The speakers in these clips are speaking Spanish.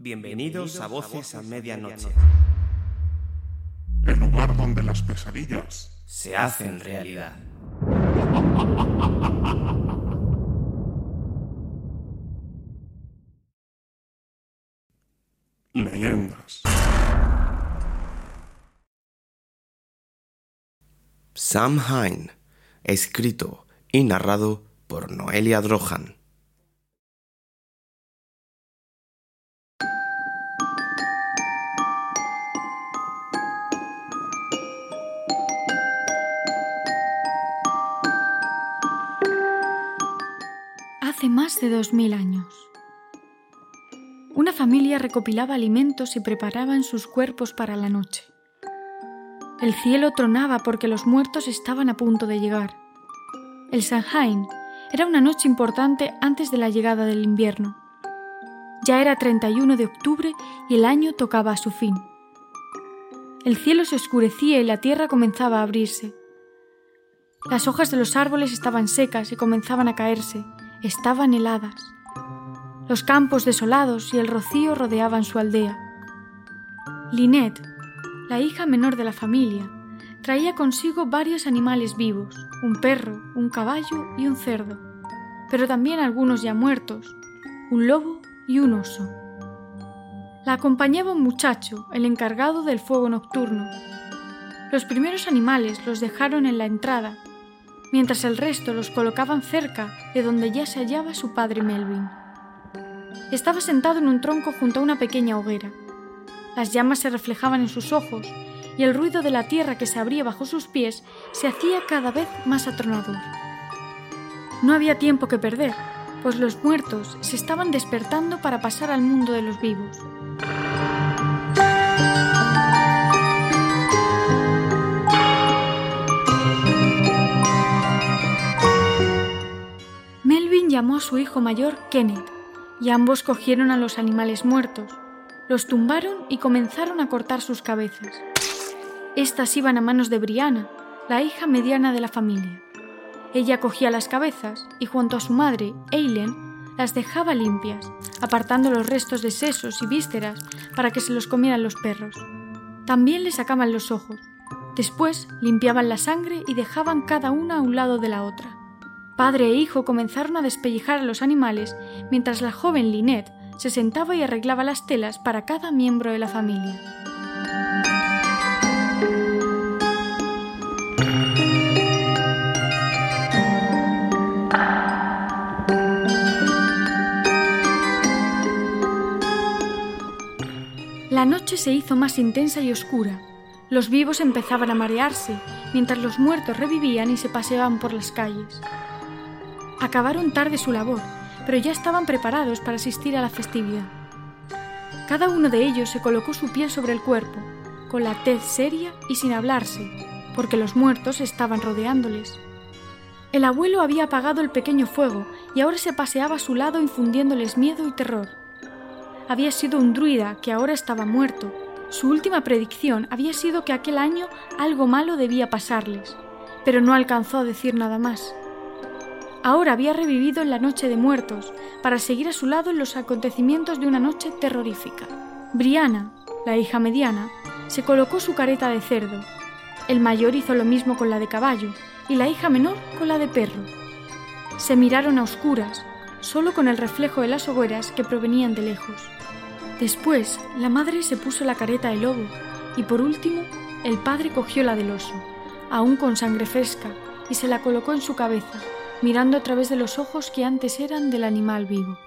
Bienvenidos a Voces a Medianoche. El lugar donde las pesadillas Se hacen realidad. leyendas. Sam Hine, escrito y narrado por Noelia Drohan. Más de dos mil años. Una familia recopilaba alimentos y preparaban sus cuerpos para la noche. El cielo tronaba porque los muertos estaban a punto de llegar. El Samhain era una noche importante antes de la llegada del invierno. Ya era 31 de octubre y el año tocaba a su fin. El cielo se oscurecía y la tierra comenzaba a abrirse. Las hojas de los árboles estaban secas y comenzaban a caerse, estaban heladas. Los campos desolados y el rocío rodeaban su aldea. Lynette, la hija menor de la familia, traía consigo varios animales vivos, un perro, un caballo y un cerdo, pero también algunos ya muertos, un lobo y un oso. La acompañaba un muchacho, el encargado del fuego nocturno. Los primeros animales los dejaron en la entrada, mientras el resto los colocaban cerca de donde ya se hallaba su padre Melvin. Estaba sentado en un tronco junto a una pequeña hoguera. Las llamas se reflejaban en sus ojos y el ruido de la tierra que se abría bajo sus pies se hacía cada vez más atronador. No había tiempo que perder, pues los muertos se estaban despertando para pasar al mundo de los vivos. Llamó a su hijo mayor Kenneth y ambos cogieron a los animales muertos, los tumbaron y comenzaron a cortar sus cabezas. Estas iban a manos de Brianna, la hija mediana de la familia. Ella cogía las cabezas y junto a su madre, Eileen, las dejaba limpias, apartando los restos de sesos y vísceras para que se los comieran los perros. También le sacaban los ojos. Después limpiaban la sangre y dejaban cada una a un lado de la otra. Padre e hijo comenzaron a despellejar a los animales mientras la joven Lynette se sentaba y arreglaba las telas para cada miembro de la familia. La noche se hizo más intensa y oscura. Los vivos empezaban a marearse, mientras los muertos revivían y se paseaban por las calles. Acabaron tarde su labor, pero ya estaban preparados para asistir a la festividad. Cada uno de ellos se colocó su piel sobre el cuerpo, con la tez seria y sin hablarse, porque los muertos estaban rodeándoles. El abuelo había apagado el pequeño fuego y ahora se paseaba a su lado infundiéndoles miedo y terror. Había sido un druida que ahora estaba muerto. Su última predicción había sido que aquel año algo malo debía pasarles, pero no alcanzó a decir nada más. Ahora había revivido en la noche de muertos para seguir a su lado en los acontecimientos de una noche terrorífica. Brianna, la hija mediana, se colocó su careta de cerdo. El mayor hizo lo mismo con la de caballo y la hija menor con la de perro. Se miraron a oscuras, solo con el reflejo de las hogueras que provenían de lejos. Después, la madre se puso la careta de lobo y por último, el padre cogió la del oso, aún con sangre fresca, y se la colocó en su cabeza, mirando a través de los ojos que antes eran del animal vivo.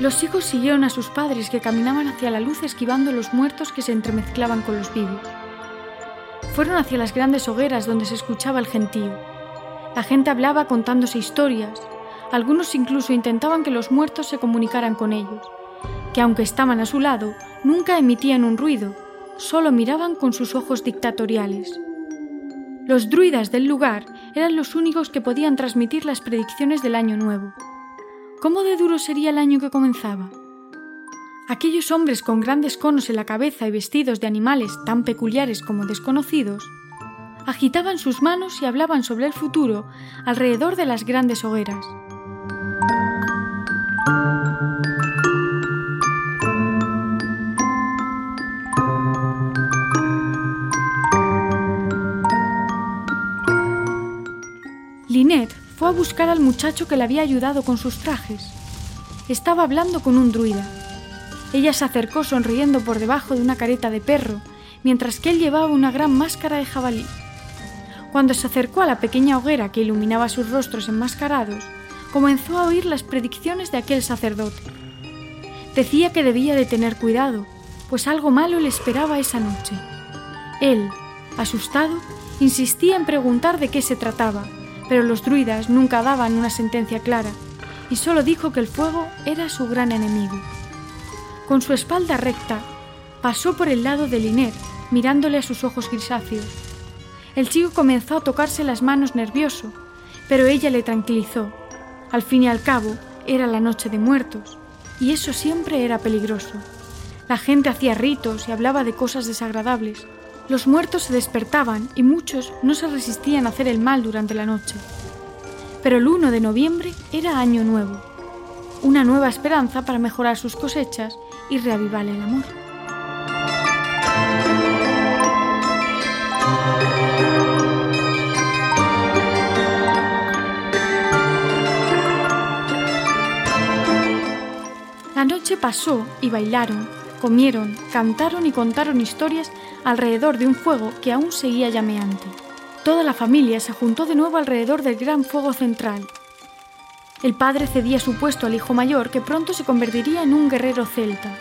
Los hijos siguieron a sus padres que caminaban hacia la luz esquivando los muertos que se entremezclaban con los vivos. Fueron hacia las grandes hogueras donde se escuchaba el gentío. La gente hablaba contándose historias. Algunos incluso intentaban que los muertos se comunicaran con ellos, que aunque estaban a su lado, nunca emitían un ruido, solo miraban con sus ojos dictatoriales. Los druidas del lugar eran los únicos que podían transmitir las predicciones del año nuevo. ¿Cómo de duro sería el año que comenzaba? Aquellos hombres con grandes conos en la cabeza y vestidos de animales tan peculiares como desconocidos, agitaban sus manos y hablaban sobre el futuro alrededor de las grandes hogueras. Lynette fue a buscar al muchacho que le había ayudado con sus trajes. Estaba hablando con un druida. Ella se acercó sonriendo por debajo de una careta de perro, mientras que él llevaba una gran máscara de jabalí. Cuando se acercó a la pequeña hoguera que iluminaba sus rostros enmascarados, comenzó a oír las predicciones de aquel sacerdote. Decía que debía de tener cuidado, pues algo malo le esperaba esa noche. Él, asustado, insistía en preguntar de qué se trataba, pero los druidas nunca daban una sentencia clara, y solo dijo que el fuego era su gran enemigo. Con su espalda recta, pasó por el lado de Liner, mirándole a sus ojos grisáceos. El chico comenzó a tocarse las manos nervioso, pero ella le tranquilizó. Al fin y al cabo, era la noche de muertos, y eso siempre era peligroso. La gente hacía ritos y hablaba de cosas desagradables. Los muertos se despertaban y muchos no se resistían a hacer el mal durante la noche. Pero el 1 de noviembre era año nuevo, una nueva esperanza para mejorar sus cosechas y reavivar el amor. La noche pasó y bailaron, comieron, cantaron y contaron historias alrededor de un fuego que aún seguía llameante. Toda la familia se juntó de nuevo alrededor del gran fuego central el padre cedía su puesto al hijo mayor que pronto se convertiría en un guerrero celta.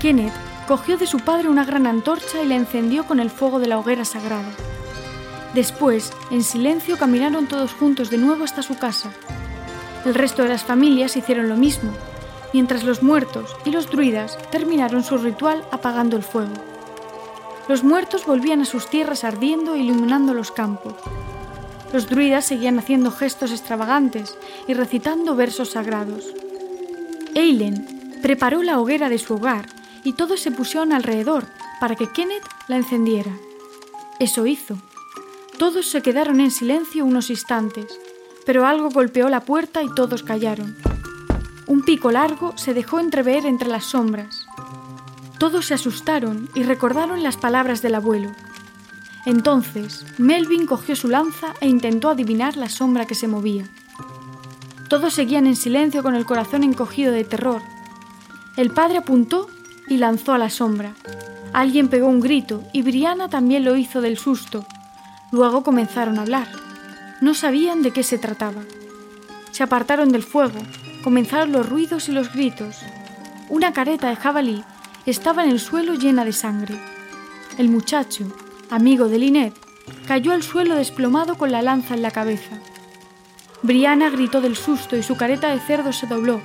Kenneth cogió de su padre una gran antorcha y la encendió con el fuego de la hoguera sagrada. Después, en silencio, caminaron todos juntos de nuevo hasta su casa. El resto de las familias hicieron lo mismo, mientras los muertos y los druidas terminaron su ritual apagando el fuego. Los muertos volvían a sus tierras ardiendo e iluminando los campos. Los druidas seguían haciendo gestos extravagantes y recitando versos sagrados. Eilen preparó la hoguera de su hogar y todos se pusieron alrededor para que Kenneth la encendiera. Eso hizo. Todos se quedaron en silencio unos instantes, pero algo golpeó la puerta y todos callaron. Un pico largo se dejó entrever entre las sombras. Todos se asustaron y recordaron las palabras del abuelo. Entonces, Melvin cogió su lanza e intentó adivinar la sombra que se movía. Todos seguían en silencio con el corazón encogido de terror. El padre apuntó y lanzó a la sombra. Alguien pegó un grito y Brianna también lo hizo del susto. Luego comenzaron a hablar. No sabían de qué se trataba. Se apartaron del fuego, comenzaron los ruidos y los gritos. Una careta de jabalí estaba en el suelo llena de sangre. El muchacho, amigo de Linet, cayó al suelo desplomado con la lanza en la cabeza. Briana gritó del susto y su careta de cerdo se dobló.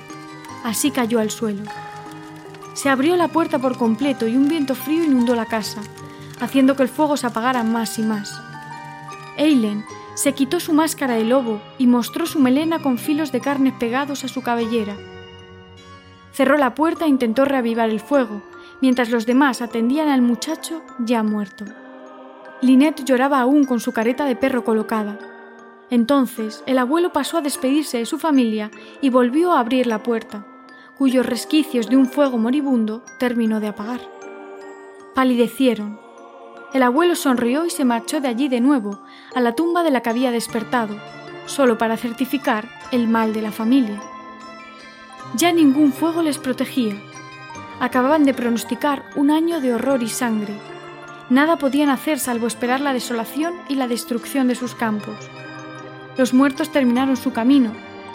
Así cayó al suelo. Se abrió la puerta por completo y un viento frío inundó la casa, haciendo que el fuego se apagara más y más. Eilen se quitó su máscara de lobo y mostró su melena con filos de carne pegados a su cabellera. Cerró la puerta e intentó reavivar el fuego, mientras los demás atendían al muchacho ya muerto. Linet lloraba aún con su careta de perro colocada. Entonces el abuelo pasó a despedirse de su familia y volvió a abrir la puerta, cuyos resquicios de un fuego moribundo terminó de apagar. Palidecieron. El abuelo sonrió y se marchó de allí de nuevo, a la tumba de la que había despertado, solo para certificar el mal de la familia. Ya ningún fuego les protegía. Acababan de pronosticar un año de horror y sangre, Nada podían hacer salvo esperar la desolación y la destrucción de sus campos. Los muertos terminaron su camino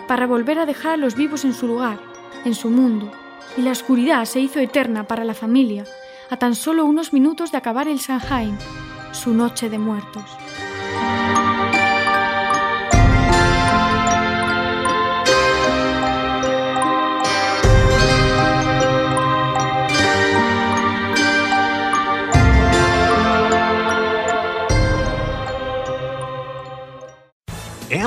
para volver a dejar a los vivos en su lugar, en su mundo, y la oscuridad se hizo eterna para la familia, a tan solo unos minutos de acabar el Sanheim, su noche de muertos.